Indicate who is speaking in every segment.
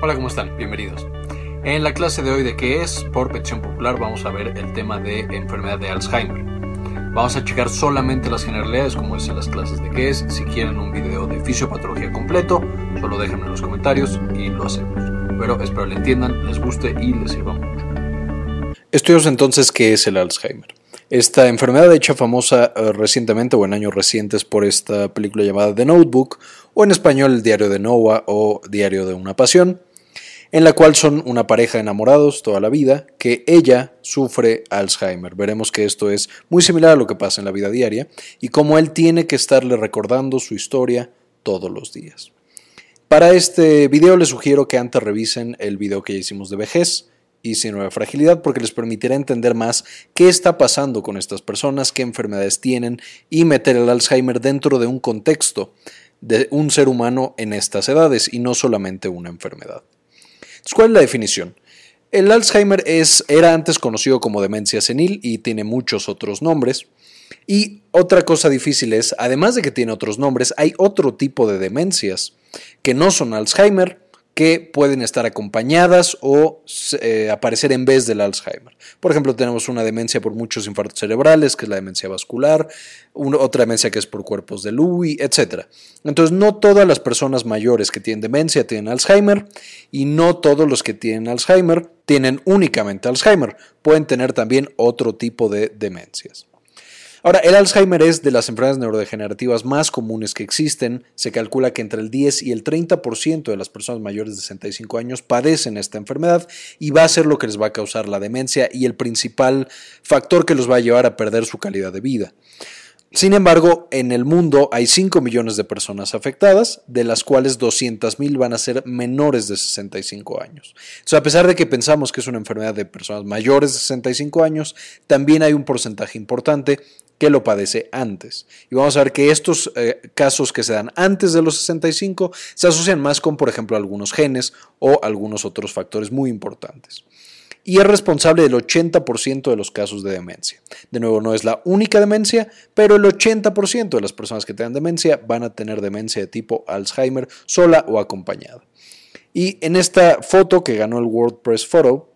Speaker 1: Hola, ¿cómo están? Bienvenidos. En la clase de hoy de qué es, por petición popular, vamos a ver el tema de enfermedad de Alzheimer. Vamos a checar solamente las generalidades como es en las clases de qué es. Si quieren un video de fisiopatología completo, solo déjenme en los comentarios y lo hacemos. Pero espero le entiendan, les guste y les sirva mucho. Estudios entonces qué es el Alzheimer. Esta enfermedad hecha famosa eh, recientemente o en años recientes por esta película llamada The Notebook o en español El diario de Noah o Diario de una pasión en la cual son una pareja enamorados toda la vida, que ella sufre Alzheimer. Veremos que esto es muy similar a lo que pasa en la vida diaria y cómo él tiene que estarle recordando su historia todos los días. Para este video les sugiero que antes revisen el video que ya hicimos de vejez y síndrome de fragilidad porque les permitirá entender más qué está pasando con estas personas, qué enfermedades tienen y meter el Alzheimer dentro de un contexto de un ser humano en estas edades y no solamente una enfermedad. ¿Cuál es la definición? El Alzheimer es, era antes conocido como demencia senil y tiene muchos otros nombres. Y otra cosa difícil es, además de que tiene otros nombres, hay otro tipo de demencias que no son Alzheimer, que pueden estar acompañadas o eh, aparecer en vez del Alzheimer. Por ejemplo, tenemos una demencia por muchos infartos cerebrales, que es la demencia vascular, otra demencia que es por cuerpos de Lewy, etc. Entonces, no todas las personas mayores que tienen demencia tienen Alzheimer y no todos los que tienen Alzheimer tienen únicamente Alzheimer. Pueden tener también otro tipo de demencias. Ahora, el Alzheimer es de las enfermedades neurodegenerativas más comunes que existen. Se calcula que entre el 10 y el 30% de las personas mayores de 65 años padecen esta enfermedad y va a ser lo que les va a causar la demencia y el principal factor que los va a llevar a perder su calidad de vida. Sin embargo, en el mundo hay 5 millones de personas afectadas, de las cuales 200.000 van a ser menores de 65 años. a pesar de que pensamos que es una enfermedad de personas mayores de 65 años, también hay un porcentaje importante que lo padece antes. Y vamos a ver que estos eh, casos que se dan antes de los 65 se asocian más con, por ejemplo, algunos genes o algunos otros factores muy importantes. Y es responsable del 80% de los casos de demencia. De nuevo, no es la única demencia, pero el 80% de las personas que tengan demencia van a tener demencia de tipo Alzheimer sola o acompañada. Y en esta foto que ganó el World Press Photo,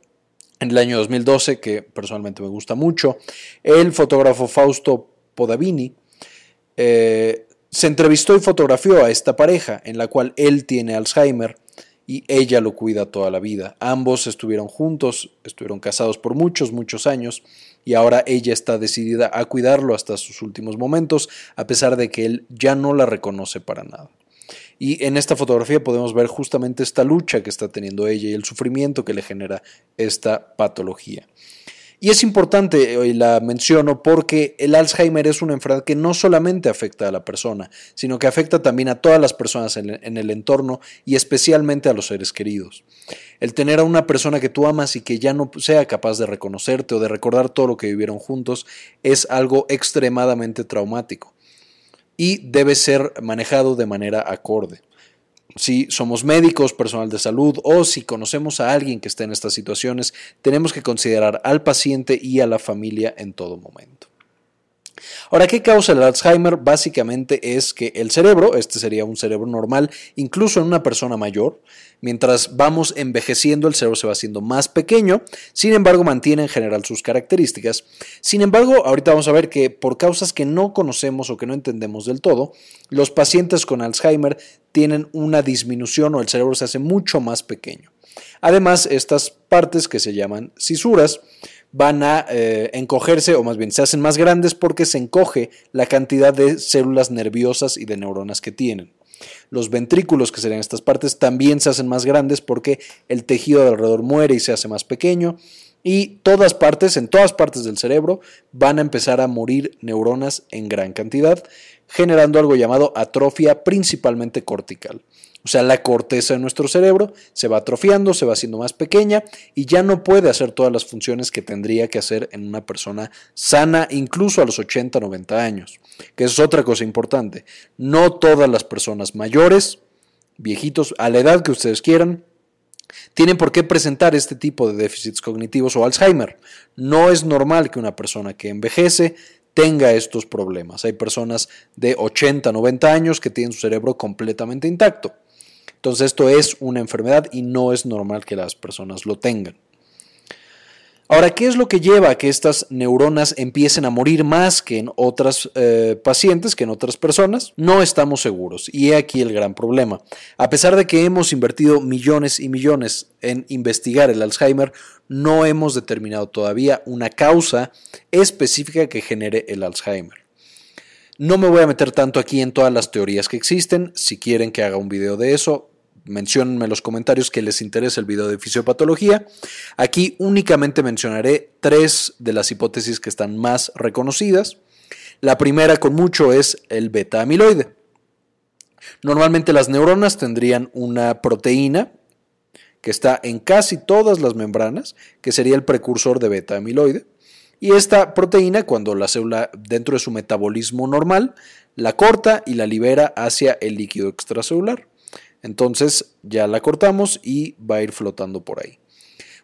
Speaker 1: en el año 2012, que personalmente me gusta mucho, el fotógrafo Fausto Podavini eh, se entrevistó y fotografió a esta pareja, en la cual él tiene Alzheimer y ella lo cuida toda la vida. Ambos estuvieron juntos, estuvieron casados por muchos, muchos años, y ahora ella está decidida a cuidarlo hasta sus últimos momentos, a pesar de que él ya no la reconoce para nada. Y en esta fotografía podemos ver justamente esta lucha que está teniendo ella y el sufrimiento que le genera esta patología. Y es importante, hoy la menciono, porque el Alzheimer es una enfermedad que no solamente afecta a la persona, sino que afecta también a todas las personas en el entorno y especialmente a los seres queridos. El tener a una persona que tú amas y que ya no sea capaz de reconocerte o de recordar todo lo que vivieron juntos es algo extremadamente traumático y debe ser manejado de manera acorde. Si somos médicos, personal de salud o si conocemos a alguien que esté en estas situaciones, tenemos que considerar al paciente y a la familia en todo momento. Ahora, ¿qué causa el Alzheimer? Básicamente es que el cerebro, este sería un cerebro normal, incluso en una persona mayor, mientras vamos envejeciendo el cerebro se va haciendo más pequeño, sin embargo mantiene en general sus características. Sin embargo, ahorita vamos a ver que por causas que no conocemos o que no entendemos del todo, los pacientes con Alzheimer tienen una disminución o el cerebro se hace mucho más pequeño. Además, estas partes que se llaman cisuras, van a eh, encogerse o más bien se hacen más grandes porque se encoge la cantidad de células nerviosas y de neuronas que tienen. Los ventrículos, que serían estas partes, también se hacen más grandes porque el tejido de alrededor muere y se hace más pequeño. Y todas partes, en todas partes del cerebro, van a empezar a morir neuronas en gran cantidad, generando algo llamado atrofia principalmente cortical. O sea, la corteza de nuestro cerebro se va atrofiando, se va haciendo más pequeña y ya no puede hacer todas las funciones que tendría que hacer en una persona sana, incluso a los 80, 90 años. Que es otra cosa importante. No todas las personas mayores, viejitos, a la edad que ustedes quieran, tienen por qué presentar este tipo de déficits cognitivos o Alzheimer. No es normal que una persona que envejece tenga estos problemas. Hay personas de 80, 90 años que tienen su cerebro completamente intacto. Entonces esto es una enfermedad y no es normal que las personas lo tengan. Ahora, ¿qué es lo que lleva a que estas neuronas empiecen a morir más que en otras eh, pacientes, que en otras personas? No estamos seguros y he aquí el gran problema. A pesar de que hemos invertido millones y millones en investigar el Alzheimer, no hemos determinado todavía una causa específica que genere el Alzheimer. No me voy a meter tanto aquí en todas las teorías que existen. Si quieren que haga un video de eso, menciónenme en los comentarios que les interesa el video de fisiopatología. Aquí únicamente mencionaré tres de las hipótesis que están más reconocidas. La primera con mucho es el beta amiloide. Normalmente las neuronas tendrían una proteína que está en casi todas las membranas, que sería el precursor de beta amiloide. Y esta proteína, cuando la célula dentro de su metabolismo normal, la corta y la libera hacia el líquido extracelular. Entonces ya la cortamos y va a ir flotando por ahí.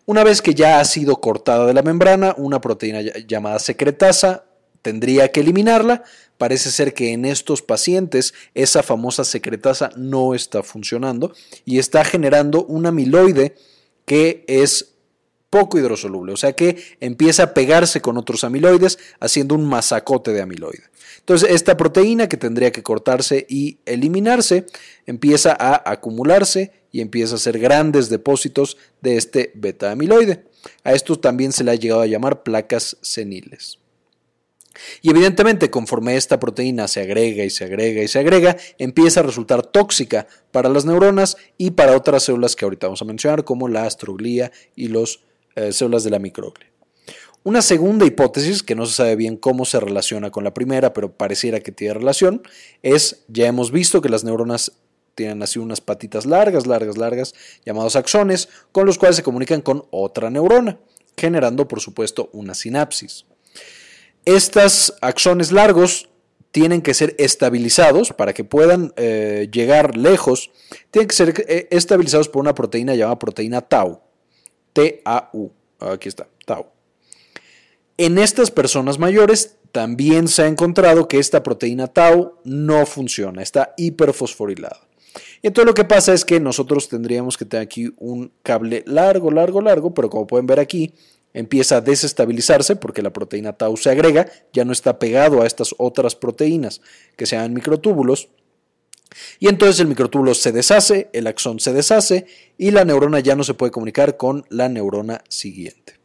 Speaker 1: Una vez que ya ha sido cortada de la membrana, una proteína llamada secretasa tendría que eliminarla. Parece ser que en estos pacientes esa famosa secretasa no está funcionando y está generando un amiloide que es poco hidrosoluble, o sea que empieza a pegarse con otros amiloides haciendo un masacote de amiloide. Entonces esta proteína que tendría que cortarse y eliminarse empieza a acumularse y empieza a hacer grandes depósitos de este beta amiloide. A esto también se le ha llegado a llamar placas seniles. Y evidentemente, conforme esta proteína se agrega y se agrega y se agrega, empieza a resultar tóxica para las neuronas y para otras células que ahorita vamos a mencionar, como la astroglía y los eh, células de la microglia. Una segunda hipótesis, que no se sabe bien cómo se relaciona con la primera, pero pareciera que tiene relación, es, ya hemos visto que las neuronas tienen así unas patitas largas, largas, largas, llamados axones, con los cuales se comunican con otra neurona, generando por supuesto una sinapsis. Estos axones largos tienen que ser estabilizados para que puedan eh, llegar lejos, tienen que ser eh, estabilizados por una proteína llamada proteína tau. T-A-U. Aquí está, tau. En estas personas mayores también se ha encontrado que esta proteína tau no funciona, está hiperfosforilada. Entonces lo que pasa es que nosotros tendríamos que tener aquí un cable largo, largo, largo, pero como pueden ver aquí, empieza a desestabilizarse porque la proteína tau se agrega, ya no está pegado a estas otras proteínas que se llaman microtúbulos, y entonces el microtúbulo se deshace, el axón se deshace y la neurona ya no se puede comunicar con la neurona siguiente.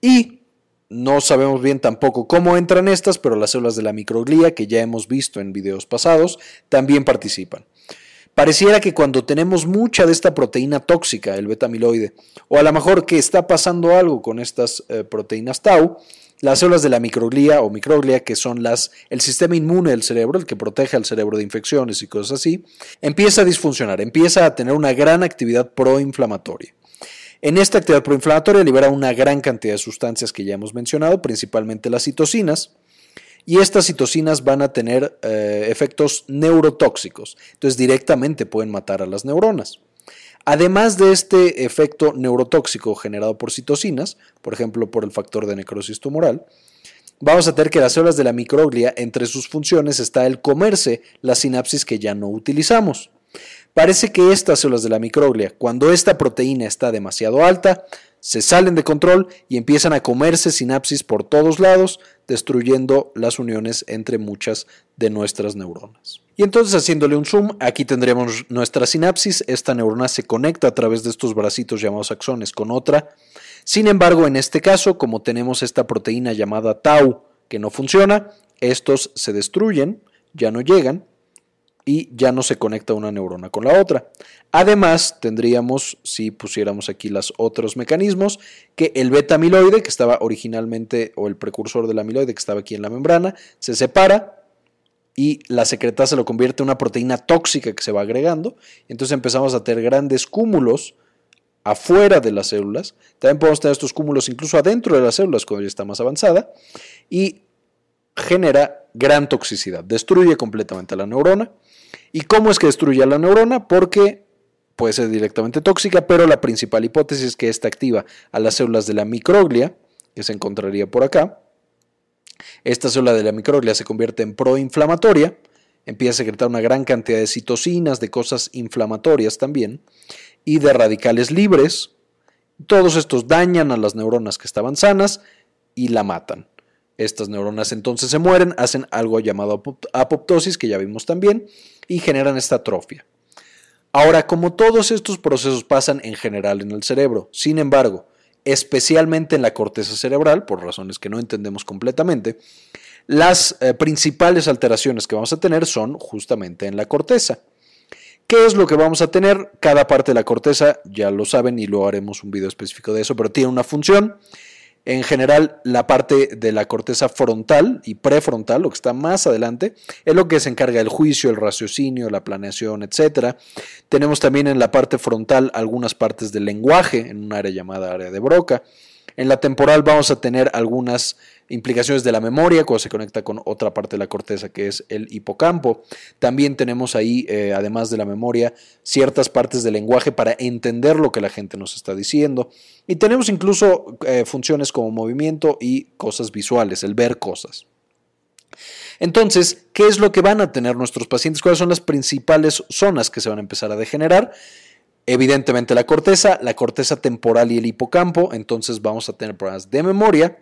Speaker 1: Y no sabemos bien tampoco cómo entran estas, pero las células de la microglía, que ya hemos visto en videos pasados, también participan. Pareciera que cuando tenemos mucha de esta proteína tóxica, el beta-amiloide, o a lo mejor que está pasando algo con estas eh, proteínas tau, las células de la microglía o microglia, que son las, el sistema inmune del cerebro, el que protege al cerebro de infecciones y cosas así, empieza a disfuncionar, empieza a tener una gran actividad proinflamatoria. En esta actividad proinflamatoria libera una gran cantidad de sustancias que ya hemos mencionado, principalmente las citocinas, y estas citocinas van a tener eh, efectos neurotóxicos, entonces directamente pueden matar a las neuronas. Además de este efecto neurotóxico generado por citocinas, por ejemplo por el factor de necrosis tumoral, vamos a tener que las células de la microglia, entre sus funciones está el comerse la sinapsis que ya no utilizamos. Parece que estas células de la microglia, cuando esta proteína está demasiado alta, se salen de control y empiezan a comerse sinapsis por todos lados, destruyendo las uniones entre muchas de nuestras neuronas. Y entonces haciéndole un zoom, aquí tendríamos nuestra sinapsis, esta neurona se conecta a través de estos bracitos llamados axones con otra. Sin embargo, en este caso, como tenemos esta proteína llamada tau que no funciona, estos se destruyen, ya no llegan, y ya no se conecta una neurona con la otra. Además, tendríamos, si pusiéramos aquí los otros mecanismos, que el beta amiloide, que estaba originalmente, o el precursor del amiloide, que estaba aquí en la membrana, se separa y la secretasa lo convierte en una proteína tóxica que se va agregando. Entonces empezamos a tener grandes cúmulos afuera de las células. También podemos tener estos cúmulos incluso adentro de las células cuando ya está más avanzada. Y genera gran toxicidad, destruye completamente a la neurona ¿Y cómo es que destruye a la neurona? Porque puede ser directamente tóxica, pero la principal hipótesis es que esta activa a las células de la microglia, que se encontraría por acá. Esta célula de la microglia se convierte en proinflamatoria
Speaker 2: empieza a secretar una gran cantidad de citocinas, de cosas inflamatorias también, y de radicales libres. Todos estos dañan a las neuronas que estaban sanas y la matan. Estas neuronas entonces se mueren, hacen algo llamado apoptosis, que ya vimos también, y generan esta atrofia. Ahora, como todos estos procesos pasan en general en el cerebro, sin embargo, especialmente en la corteza cerebral, por razones que no entendemos completamente, las eh, principales alteraciones que vamos a tener son justamente en la corteza. ¿Qué es lo que vamos a tener? Cada parte de la corteza, ya lo saben y luego haremos un video específico de eso, pero tiene una función. En general, la parte de la corteza frontal y prefrontal, lo que está más adelante, es lo que se encarga del juicio, el raciocinio, la planeación, etc. Tenemos también en la parte frontal algunas partes del lenguaje, en un área llamada área de Broca. En la temporal vamos a tener algunas implicaciones de la memoria cuando se conecta con otra parte de la corteza que es el hipocampo. También tenemos ahí, eh, además de la memoria, ciertas partes del lenguaje para entender lo que la gente nos está diciendo. Y tenemos incluso eh, funciones como movimiento y cosas visuales, el ver cosas. Entonces, ¿qué es lo que van a tener nuestros pacientes? ¿Cuáles son las principales zonas que se van a empezar a degenerar? Evidentemente la corteza, la corteza temporal y el hipocampo, entonces vamos a tener problemas de memoria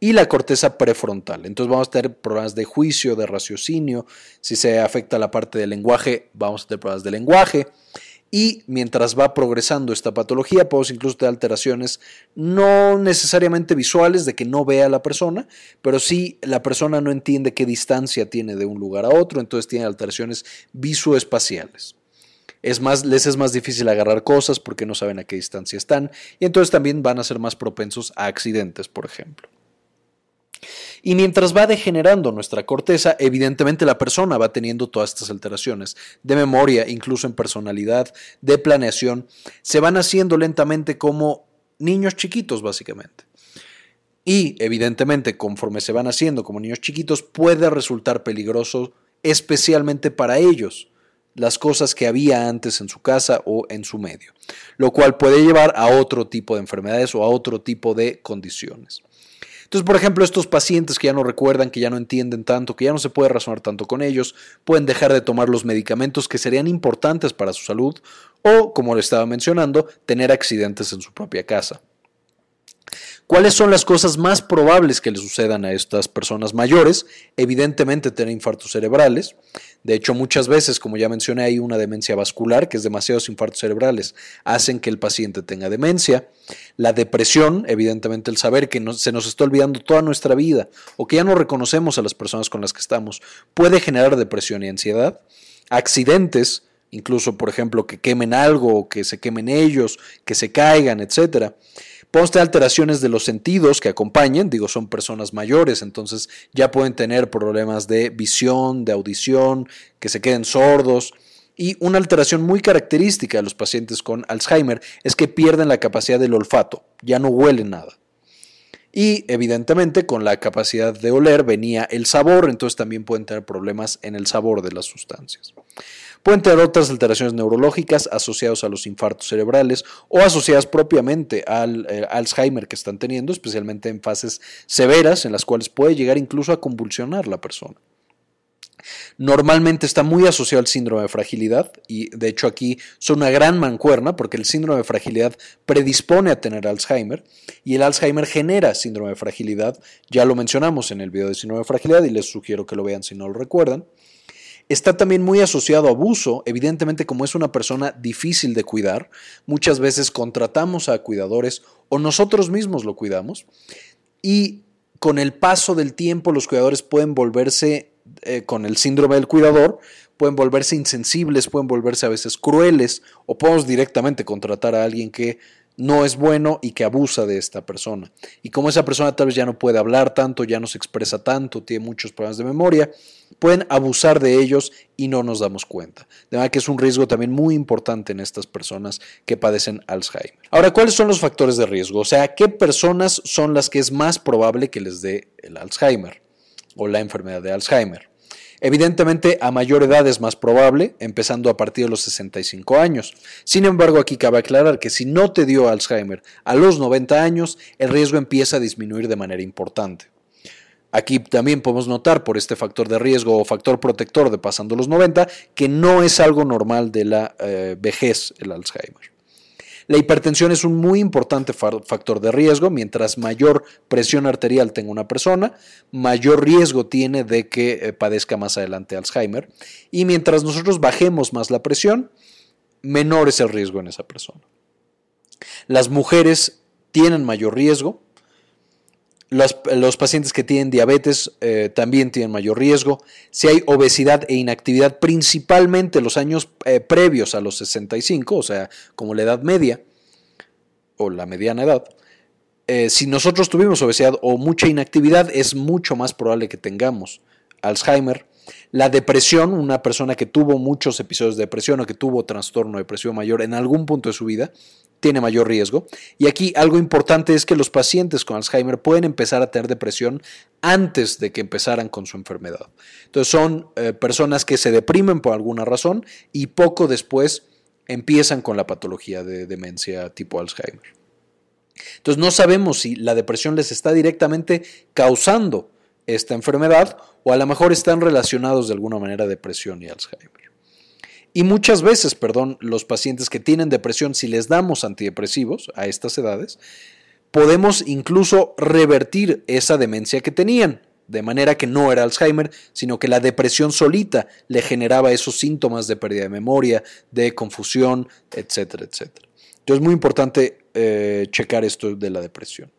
Speaker 2: y la corteza prefrontal. Entonces vamos a tener problemas de juicio, de raciocinio, si se afecta la parte del lenguaje, vamos a tener problemas de lenguaje. Y mientras va progresando esta patología, podemos incluso tener alteraciones no necesariamente visuales de que no vea a la persona, pero sí la persona no entiende qué distancia tiene de un lugar a otro, entonces tiene alteraciones visoespaciales es más, les es más difícil agarrar cosas porque no saben a qué distancia están y entonces también van a ser más propensos a accidentes, por ejemplo. Y mientras va degenerando nuestra corteza, evidentemente la persona va teniendo todas estas alteraciones de memoria, incluso en personalidad, de planeación, se van haciendo lentamente como niños chiquitos, básicamente. Y evidentemente, conforme se van haciendo como niños chiquitos, puede resultar peligroso especialmente para ellos las cosas que había antes en su casa o en su medio, lo cual puede llevar a otro tipo de enfermedades o a otro tipo de condiciones. Entonces, por ejemplo, estos pacientes que ya no recuerdan, que ya no entienden tanto, que ya no se puede razonar tanto con ellos, pueden dejar de tomar los medicamentos que serían importantes para su salud o, como le estaba mencionando, tener accidentes en su propia casa. ¿Cuáles son las cosas más probables que le sucedan a estas personas mayores? Evidentemente tener infartos cerebrales. De hecho, muchas veces, como ya mencioné, hay una demencia vascular, que es demasiados infartos cerebrales, hacen que el paciente tenga demencia. La depresión, evidentemente el saber que se nos está olvidando toda nuestra vida o que ya no reconocemos a las personas con las que estamos, puede generar depresión y ansiedad. Accidentes, incluso por ejemplo que quemen algo, que se quemen ellos, que se caigan, etcétera. Tener alteraciones de los sentidos que acompañen, digo, son personas mayores, entonces ya pueden tener problemas de visión, de audición, que se queden sordos. Y una alteración muy característica de los pacientes con Alzheimer es que pierden la capacidad del olfato, ya no huelen nada. Y evidentemente con la capacidad de oler venía el sabor, entonces también pueden tener problemas en el sabor de las sustancias. Pueden tener otras alteraciones neurológicas asociadas a los infartos cerebrales o asociadas propiamente al eh, Alzheimer que están teniendo, especialmente en fases severas en las cuales puede llegar incluso a convulsionar la persona. Normalmente está muy asociado al síndrome de fragilidad y de hecho aquí son una gran mancuerna porque el síndrome de fragilidad predispone a tener Alzheimer y el Alzheimer genera síndrome de fragilidad. Ya lo mencionamos en el video de síndrome de fragilidad y les sugiero que lo vean si no lo recuerdan. Está también muy asociado a abuso, evidentemente como es una persona difícil de cuidar, muchas veces contratamos a cuidadores o nosotros mismos lo cuidamos. Y con el paso del tiempo los cuidadores pueden volverse, eh, con el síndrome del cuidador, pueden volverse insensibles, pueden volverse a veces crueles o podemos directamente contratar a alguien que no es bueno y que abusa de esta persona. Y como esa persona tal vez ya no puede hablar tanto, ya no se expresa tanto, tiene muchos problemas de memoria, pueden abusar de ellos y no nos damos cuenta. De manera que es un riesgo también muy importante en estas personas que padecen Alzheimer. Ahora, ¿cuáles son los factores de riesgo? O sea, ¿qué personas son las que es más probable que les dé el Alzheimer o la enfermedad de Alzheimer? Evidentemente, a mayor edad es más probable, empezando a partir de los 65 años. Sin embargo, aquí cabe aclarar que si no te dio Alzheimer a los 90 años, el riesgo empieza a disminuir de manera importante. Aquí también podemos notar por este factor de riesgo o factor protector de pasando los 90 que no es algo normal de la eh, vejez el Alzheimer. La hipertensión es un muy importante factor de riesgo. Mientras mayor presión arterial tenga una persona, mayor riesgo tiene de que eh, padezca más adelante Alzheimer. Y mientras nosotros bajemos más la presión, menor es el riesgo en esa persona. Las mujeres tienen mayor riesgo los, pacientes que tienen diabetes eh, también tienen mayor riesgo. Si hay obesidad e inactividad, principalmente los años eh, previos a los 65, o sea, como la edad media o la mediana edad, eh, si nosotros tuvimos obesidad o mucha inactividad, es mucho más probable que tengamos Alzheimer. La depresión, una persona que tuvo muchos episodios de depresión o que tuvo trastorno depresivo mayor en algún punto de su vida, tiene mayor riesgo. Y aquí algo importante es que los pacientes con Alzheimer pueden empezar a tener depresión antes de que empezaran con su enfermedad. Entonces son eh, personas que se deprimen por alguna razón y poco después empiezan con la patología de demencia tipo Alzheimer. Entonces no sabemos si la depresión les está directamente causando esta enfermedad o a lo mejor están relacionados de alguna manera depresión y Alzheimer. Y muchas veces, perdón, los pacientes que tienen depresión, si les damos antidepresivos a estas edades, podemos incluso revertir esa demencia que tenían, de manera que no era Alzheimer, sino que la depresión solita le generaba esos síntomas de pérdida de memoria, de confusión, etcétera, etcétera. Entonces es muy importante eh, checar esto de la depresión.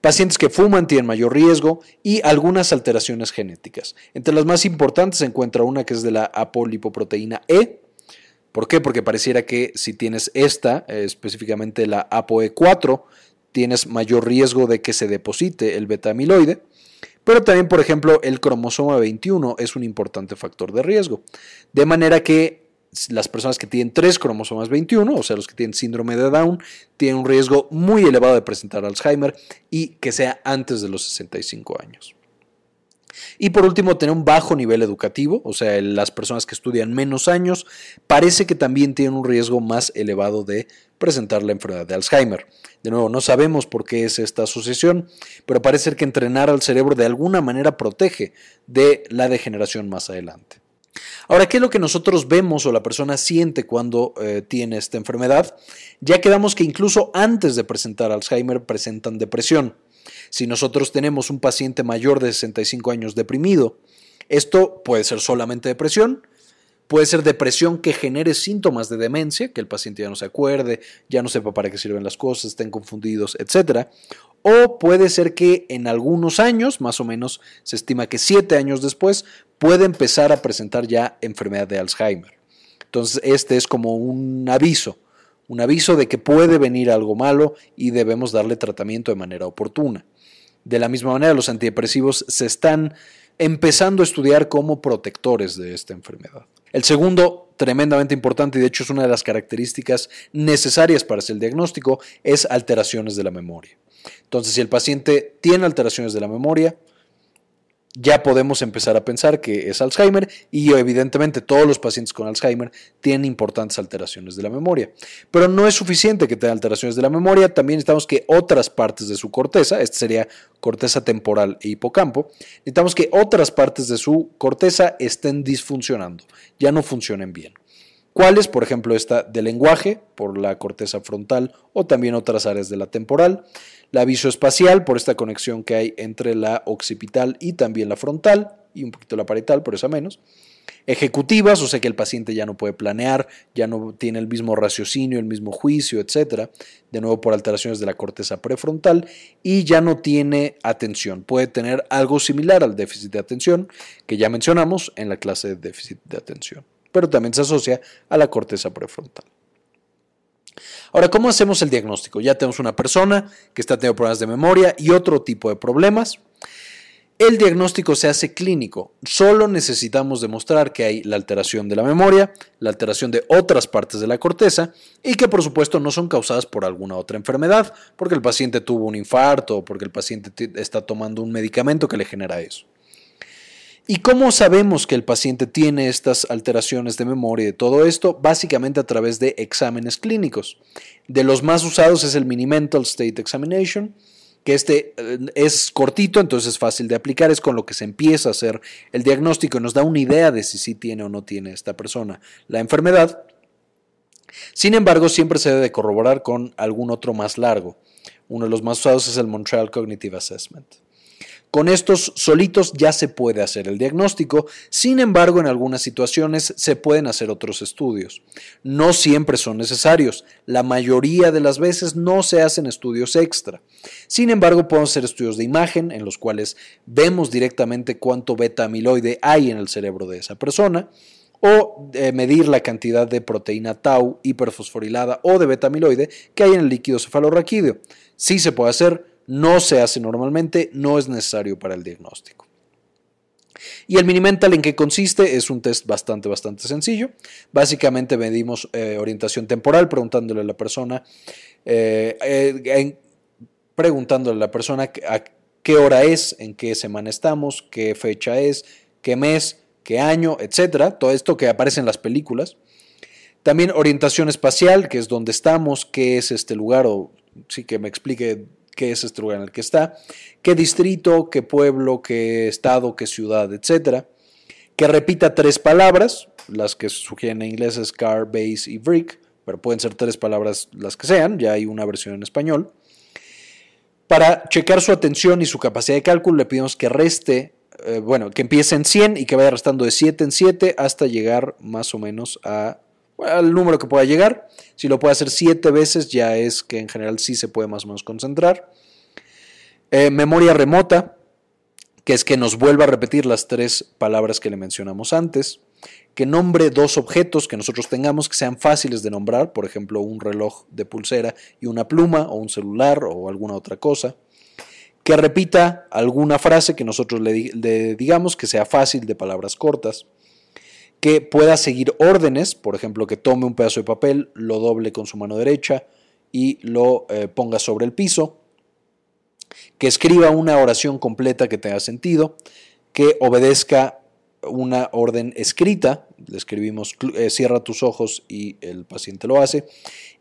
Speaker 2: Pacientes que fuman tienen mayor riesgo y algunas alteraciones genéticas. Entre las más importantes se encuentra una que es de la apolipoproteína E. ¿Por qué? Porque pareciera que si tienes esta, eh, específicamente la ApoE4, tienes mayor riesgo de que se deposite el beta amiloide. Pero también, por ejemplo, el cromosoma 21 es un importante factor de riesgo. De manera que las personas que tienen tres cromosomas 21, o sea, los que tienen síndrome de Down, tienen un riesgo muy elevado de presentar Alzheimer y que sea antes de los 65 años. Y por último, tener un bajo nivel educativo, o sea, las personas que estudian menos años, parece que también tienen un riesgo más elevado de presentar la enfermedad de Alzheimer. De nuevo, no sabemos por qué es esta asociación, pero parece que entrenar al cerebro de alguna manera protege de la degeneración más adelante. Ahora, ¿qué es lo que nosotros vemos o la persona siente cuando eh, tiene esta enfermedad? Ya quedamos que incluso antes de presentar Alzheimer presentan depresión. Si nosotros tenemos un paciente mayor de 65 años deprimido, esto puede ser solamente depresión, Puede ser depresión que genere síntomas de demencia, que el paciente ya no se acuerde, ya no sepa para qué sirven las cosas, estén confundidos, etc. O puede ser que en algunos años, más o menos se estima que siete años después, puede empezar a presentar ya enfermedad de Alzheimer. Entonces, este es como un aviso, un aviso de que puede venir algo malo y debemos darle tratamiento de manera oportuna. De la misma manera, los antidepresivos se están empezando a estudiar como protectores de esta enfermedad. El segundo, tremendamente importante y de hecho es una de las características necesarias para hacer el diagnóstico, es alteraciones de la memoria. Entonces, si el paciente tiene alteraciones de la memoria, ya podemos empezar a pensar que es Alzheimer y evidentemente todos los pacientes con Alzheimer tienen importantes alteraciones de la memoria. Pero no es suficiente que tenga alteraciones de la memoria, también necesitamos que otras partes de su corteza, esta sería corteza temporal e hipocampo, necesitamos que otras partes de su corteza estén disfuncionando, ya no funcionen bien. ¿Cuáles? Por ejemplo, esta de lenguaje por la corteza frontal o también otras áreas de la temporal la visoespacial por esta conexión que hay entre la occipital y también la frontal y un poquito la parietal, por eso menos. Ejecutivas, o sea que el paciente ya no puede planear, ya no tiene el mismo raciocinio, el mismo juicio, etcétera, de nuevo por alteraciones de la corteza prefrontal y ya no tiene atención. Puede tener algo similar al déficit de atención que ya mencionamos en la clase de déficit de atención, pero también se asocia a la corteza prefrontal. Ahora, ¿cómo hacemos el diagnóstico? Ya tenemos una persona que está teniendo problemas de memoria y otro tipo de problemas. El diagnóstico se hace clínico. Solo necesitamos demostrar que hay la alteración de la memoria, la alteración de otras partes de la corteza y que por supuesto no son causadas por alguna otra enfermedad, porque el paciente tuvo un infarto o porque el paciente está tomando un medicamento que le genera eso. ¿Y cómo sabemos que el paciente tiene estas alteraciones de memoria y todo esto? Básicamente a través de exámenes clínicos. De los más usados es el Mini Mental State Examination, que este eh, es cortito, entonces es fácil de aplicar, es con lo que se empieza a hacer el diagnóstico y nos da una idea de si sí tiene o no tiene esta persona la enfermedad. Sin embargo, siempre se debe corroborar con algún otro más largo. Uno de los más usados es el Montreal Cognitive Assessment. Con estos solitos ya se puede hacer el diagnóstico, sin embargo en algunas situaciones se pueden hacer otros estudios. No siempre son necesarios, la mayoría de las veces no se hacen estudios extra. Sin embargo podemos hacer estudios de imagen en los cuales vemos directamente cuánto beta amiloide hay en el cerebro de esa persona o eh, medir la cantidad de proteína tau hiperfosforilada o de beta amiloide que hay en el líquido cefalorraquídeo. Sí se puede hacer, no se hace normalmente, no es necesario para el diagnóstico. Y el Minimental en qué consiste es un test bastante, bastante sencillo. Básicamente medimos eh, orientación temporal preguntándole a la persona, eh, eh, preguntándole a la persona a qué hora es, en qué semana estamos, qué fecha es, qué mes, qué año, etcétera. Todo esto que aparece en las películas. También orientación espacial, que es dónde estamos, qué es este lugar, o sí que me explique qué es este lugar en el que está, qué distrito, qué pueblo, qué estado, qué ciudad, etcétera. Que repita tres palabras, las que sugieren en inglés es car, base y brick, pero pueden ser tres palabras las que sean, ya hay una versión en español. Para checar su atención y su capacidad de cálculo, le pedimos que reste, eh, bueno, que empiece en 100 y que vaya restando de 7 en 7 hasta llegar más o menos a al número que pueda llegar. Si lo puede hacer siete veces, ya es que en general sí se puede más o menos concentrar. Eh, memoria remota, que es que nos vuelva a repetir las tres palabras que le mencionamos antes. Que nombre dos objetos que nosotros tengamos que sean fáciles de nombrar, por ejemplo, un reloj de pulsera y una pluma, o un celular, o alguna otra cosa. Que repita alguna frase que nosotros le digamos que sea fácil de palabras cortas que pueda seguir órdenes, por ejemplo, que tome un pedazo de papel, lo doble con su mano derecha y lo eh, ponga sobre el piso, que escriba una oración completa que tenga sentido, que obedezca una orden escrita, le escribimos eh, cierra tus ojos y el paciente lo hace,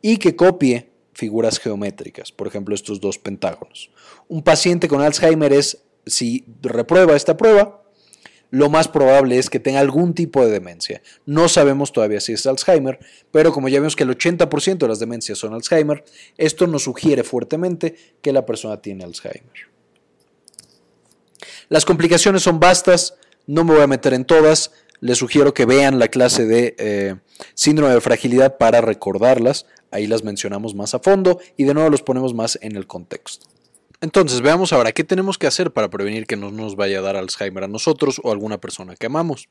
Speaker 2: y que copie figuras geométricas, por ejemplo estos dos pentágonos. Un paciente con Alzheimer es, si reprueba esta prueba, lo más probable es que tenga algún tipo de demencia. No sabemos todavía si es Alzheimer, pero como ya vemos que el 80% de las demencias son Alzheimer, esto nos sugiere fuertemente que la persona tiene Alzheimer. Las complicaciones son vastas, no me voy a meter en todas, les sugiero que vean la clase de eh, síndrome de fragilidad para recordarlas, ahí las mencionamos más a fondo y de nuevo los ponemos más en el contexto. Entonces, veamos ahora qué tenemos que hacer para prevenir que no nos vaya a dar Alzheimer a nosotros o a alguna persona que amamos.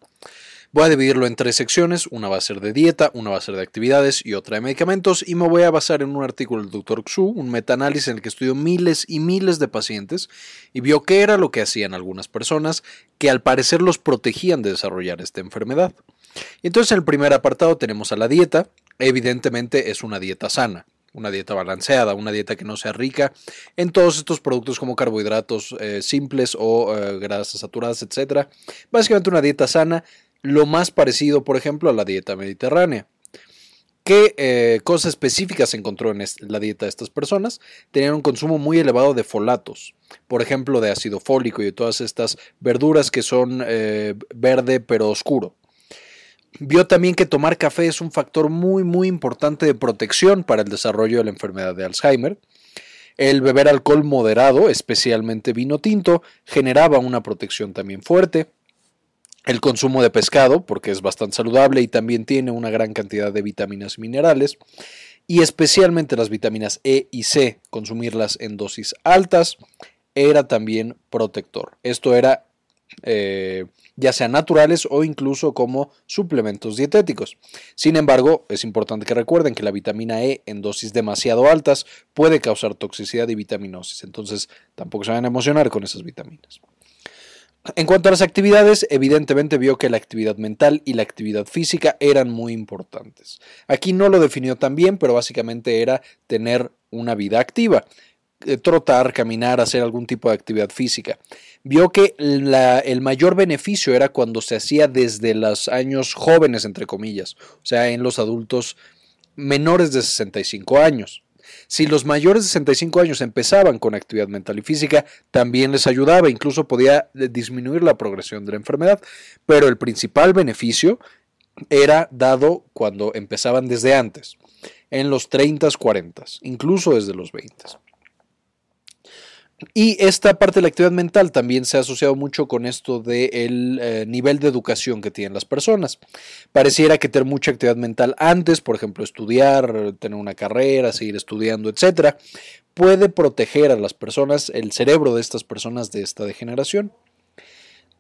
Speaker 2: Voy a dividirlo en tres secciones, una va a ser de dieta, una va a ser de actividades y otra de medicamentos y me voy a basar en un artículo del Dr. Xu, un metaanálisis en el que estudió miles y miles de pacientes y vio qué era lo que hacían algunas personas que al parecer los protegían de desarrollar esta enfermedad. Entonces en el primer apartado tenemos a la dieta, evidentemente es una dieta sana una dieta balanceada, una dieta que no sea rica en todos estos productos como carbohidratos eh, simples o eh, grasas saturadas, etc. Básicamente una dieta sana, lo más parecido, por ejemplo, a la dieta mediterránea. ¿Qué eh, cosas específicas se encontró en la dieta de estas personas? Tenían un consumo muy elevado de folatos, por ejemplo, de ácido fólico y de todas estas verduras que son verde pero oscuro. Vio también que tomar café es un factor muy muy importante de protección para el desarrollo de la enfermedad de Alzheimer. El beber alcohol moderado, especialmente vino tinto, generaba una protección también fuerte. El consumo de pescado, porque es bastante saludable y también tiene una gran cantidad de vitaminas y minerales. Y especialmente las vitaminas E y C, consumirlas en dosis altas, era también protector. Esto era eh, ya sean naturales o incluso como suplementos dietéticos. Sin embargo, es importante que recuerden que la vitamina E en dosis demasiado altas puede causar toxicidad y vitaminosis, entonces tampoco se van a emocionar con esas vitaminas. En cuanto a las actividades, evidentemente vio que la actividad mental y la actividad física eran muy importantes. Aquí no lo definió tan bien, pero básicamente era tener una vida activa. Eh, trotar, caminar, hacer algún tipo de actividad física. Vio que el mayor beneficio era cuando se hacía desde los años jóvenes, entre comillas, o sea, en los adultos menores de 65 años. Si los mayores de 65 años empezaban con actividad mental y física, también les ayudaba, incluso podía disminuir la progresión de la enfermedad, pero el principal beneficio era dado cuando empezaban desde antes, en los 30, 40, incluso desde los 20. Y esta parte de la actividad mental también se ha asociado mucho con esto del eh, nivel de educación que tienen las personas. Pareciera que tener mucha actividad mental antes, por ejemplo, estudiar, tener una carrera, seguir estudiando, etcétera, puede proteger a las personas, el cerebro de estas personas de esta degeneración.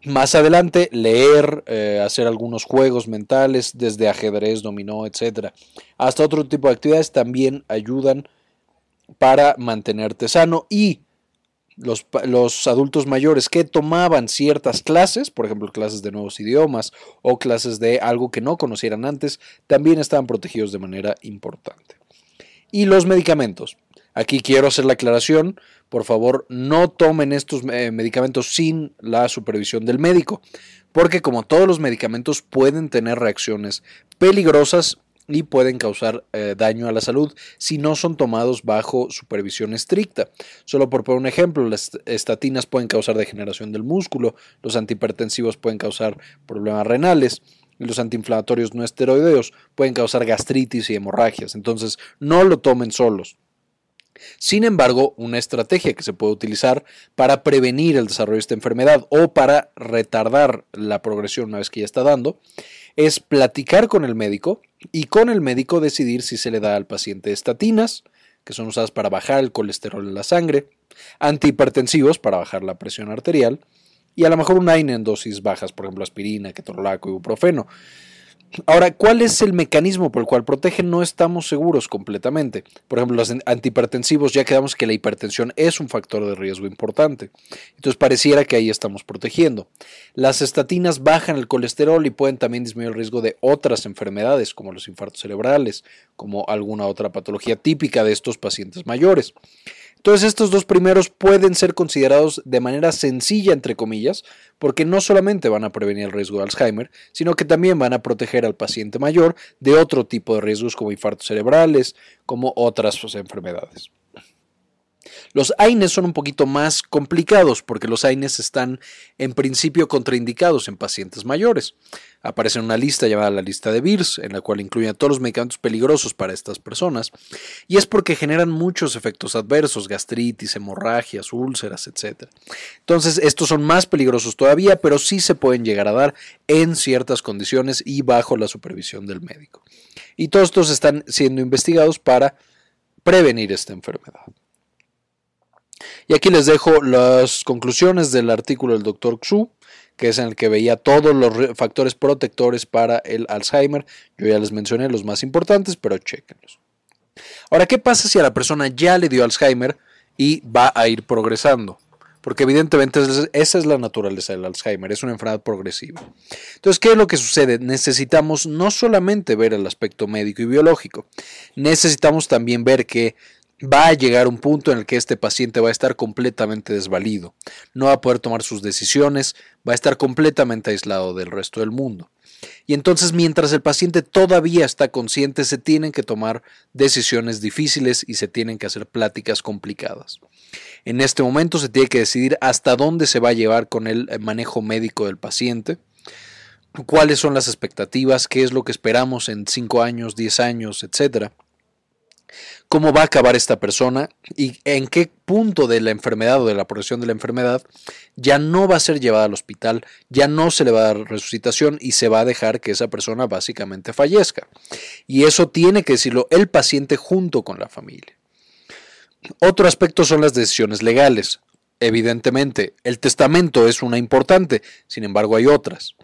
Speaker 2: Más adelante, leer, eh, hacer algunos juegos mentales, desde ajedrez, dominó, etcétera, hasta otro tipo de actividades también ayudan para mantenerte sano y los, adultos mayores que tomaban ciertas clases, por ejemplo, clases de nuevos idiomas o clases de algo que no conocieran antes, también estaban protegidos de manera importante. Y los medicamentos. Aquí quiero hacer la aclaración, por favor, no tomen estos eh, medicamentos sin la supervisión del médico, porque como todos los medicamentos pueden tener reacciones peligrosas y pueden causar eh, daño a la salud si no son tomados bajo supervisión estricta. Solo por poner un ejemplo, las estatinas pueden causar degeneración del músculo, los antihipertensivos pueden causar problemas renales los antiinflamatorios no esteroideos pueden causar gastritis y hemorragias. Entonces, no lo tomen solos. Sin embargo, una estrategia que se puede utilizar para prevenir el desarrollo de esta enfermedad o para retardar la progresión una vez que ya está dando es platicar con el médico y con el médico decidir si se le da al paciente estatinas, que son usadas para bajar el colesterol en la sangre, antihipertensivos para bajar la presión arterial, y a lo mejor un AINE en dosis bajas, por ejemplo aspirina, ketorolaco, ibuprofeno, Ahora, ¿cuál es el mecanismo por el cual protegen? No estamos seguros completamente. Por ejemplo, los antihipertensivos ya quedamos que la hipertensión es un factor de riesgo importante. Entonces pareciera que ahí estamos protegiendo. Las estatinas bajan el colesterol y pueden también disminuir el riesgo de otras enfermedades como los infartos cerebrales, como alguna otra patología típica de estos pacientes mayores. Entonces estos dos primeros pueden ser considerados de manera sencilla, entre comillas, porque no solamente van a prevenir el riesgo de Alzheimer, sino que también van a proteger al paciente mayor de otro tipo de riesgos como infartos cerebrales, como otras pues, enfermedades. Los AINES son un poquito más complicados porque los AINES están en principio contraindicados en pacientes mayores. Aparece una lista llamada la lista de BIRS, en la cual incluyen todos los medicamentos peligrosos para estas personas, y es porque generan muchos efectos adversos, gastritis, hemorragias, úlceras, etc. Entonces, estos son más peligrosos todavía, pero sí se pueden llegar a dar en ciertas condiciones y bajo la supervisión del médico. Y todos estos están siendo investigados para prevenir esta enfermedad. Y aquí les dejo las conclusiones del artículo del doctor Xu, que es en el que veía todos los factores protectores para el Alzheimer. Yo ya les mencioné los más importantes, pero chequenlos. Ahora, ¿qué pasa si a la persona ya le dio Alzheimer y va a ir progresando? Porque evidentemente esa es la naturaleza del Alzheimer, es una enfermedad progresiva. Entonces, ¿qué es lo que sucede? Necesitamos no solamente ver el aspecto médico y biológico, necesitamos también ver que va a llegar un punto en el que este paciente va a estar completamente desvalido, no va a poder tomar sus decisiones, va a estar completamente aislado del resto del mundo. Y entonces mientras el paciente todavía está consciente, se tienen que tomar decisiones difíciles y se tienen que hacer pláticas complicadas. En este momento se tiene que decidir hasta dónde se va a llevar con el manejo médico del paciente, cuáles son las expectativas, qué es lo que esperamos en 5 años, 10 años, etcétera cómo va a acabar esta persona y en qué punto de la enfermedad o de la progresión de la enfermedad ya no va a ser llevada al hospital, ya no se le va a dar resucitación y se va a dejar que esa persona básicamente fallezca. Y eso tiene que decirlo el paciente junto con la familia. Otro aspecto son las decisiones legales. Evidentemente, el testamento es una importante, sin embargo hay otras.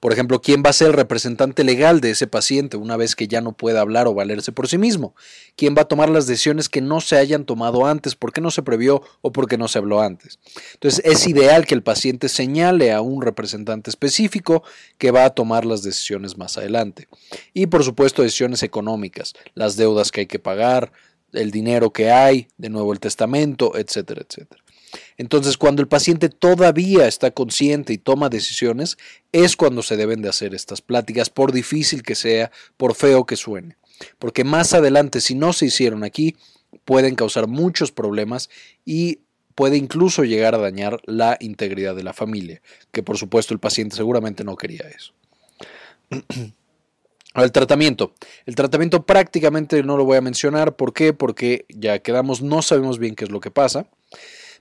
Speaker 2: Por ejemplo, ¿quién va a ser el representante legal de ese paciente una vez que ya no pueda hablar o valerse por sí mismo? ¿Quién va a tomar las decisiones que no se hayan tomado antes porque no se previó o porque no se habló antes? Entonces, es ideal que el paciente señale a un representante específico que va a tomar las decisiones más adelante. Y por supuesto, decisiones económicas, las deudas que hay que pagar, el dinero que hay, de nuevo el testamento, etcétera, etcétera. Entonces, cuando el paciente todavía está consciente y toma decisiones, es cuando se deben de hacer estas pláticas, por difícil que sea, por feo que suene. Porque más adelante, si no se hicieron aquí, pueden causar muchos problemas y puede incluso llegar a dañar la integridad de la familia, que por supuesto el paciente seguramente no quería eso. El tratamiento. El tratamiento prácticamente no lo voy a mencionar. ¿Por qué? Porque ya quedamos, no sabemos bien qué es lo que pasa.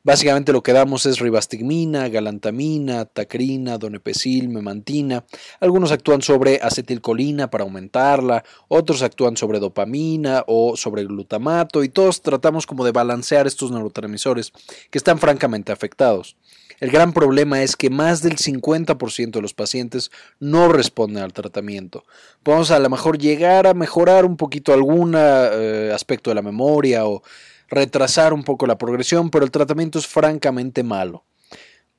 Speaker 2: Básicamente lo que damos es ribastigmina, galantamina, tacrina, donepecil, memantina. Algunos actúan sobre acetilcolina para aumentarla, otros actúan sobre dopamina o sobre glutamato y todos tratamos como de balancear estos neurotransmisores que están francamente afectados. El gran problema es que más del 50% de los pacientes no responden al tratamiento. Podemos a lo mejor llegar a mejorar un poquito algún eh, aspecto de la memoria o retrasar un poco la progresión, pero el tratamiento es francamente malo.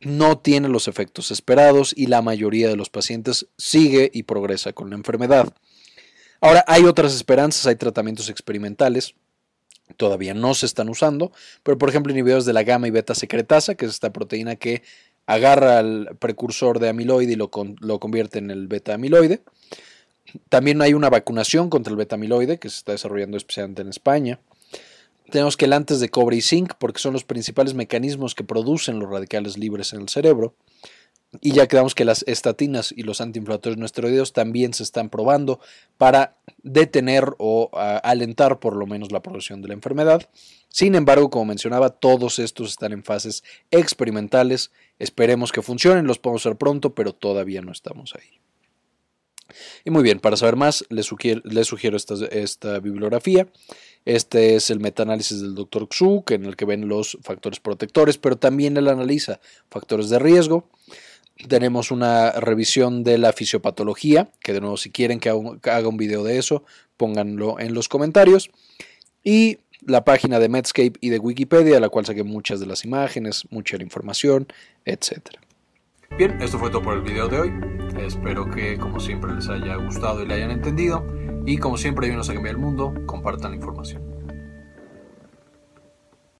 Speaker 2: No tiene los efectos esperados y la mayoría de los pacientes sigue y progresa con la enfermedad. Ahora, hay otras esperanzas, hay tratamientos experimentales, todavía no se están usando, pero por ejemplo inhibidores de la gamma y beta secretasa, que es esta proteína que agarra al precursor de amiloide y lo, lo convierte en el beta amiloide. También hay una vacunación contra el beta amiloide que se está desarrollando especialmente en España. Tenemos que el antes de cobre y zinc, porque son los principales mecanismos que producen los radicales libres en el cerebro. Y ya quedamos que las estatinas y los antiinflamatorios no esteroideos también se están probando para detener o alentar por lo menos la progresión de la enfermedad. Sin embargo, como mencionaba, todos estos están en fases experimentales. Esperemos que funcionen, los podemos ver pronto, pero todavía no estamos ahí. Y muy bien, para saber más, les sugiero, esta, bibliografía. Este es el metaanálisis del Dr. Xu, en el que ven los factores protectores, pero también él analiza factores de riesgo. Tenemos una revisión de la fisiopatología, que de nuevo si quieren que haga un video de eso, pónganlo en los comentarios. Y la página de Medscape y de Wikipedia, la cual saqué muchas de las imágenes, mucha la información, etc.
Speaker 1: Bien, esto fue todo por el video de hoy. Espero que como siempre les haya gustado y le hayan entendido. Y como siempre, ayúdenos a cambiar el mundo, compartan la información.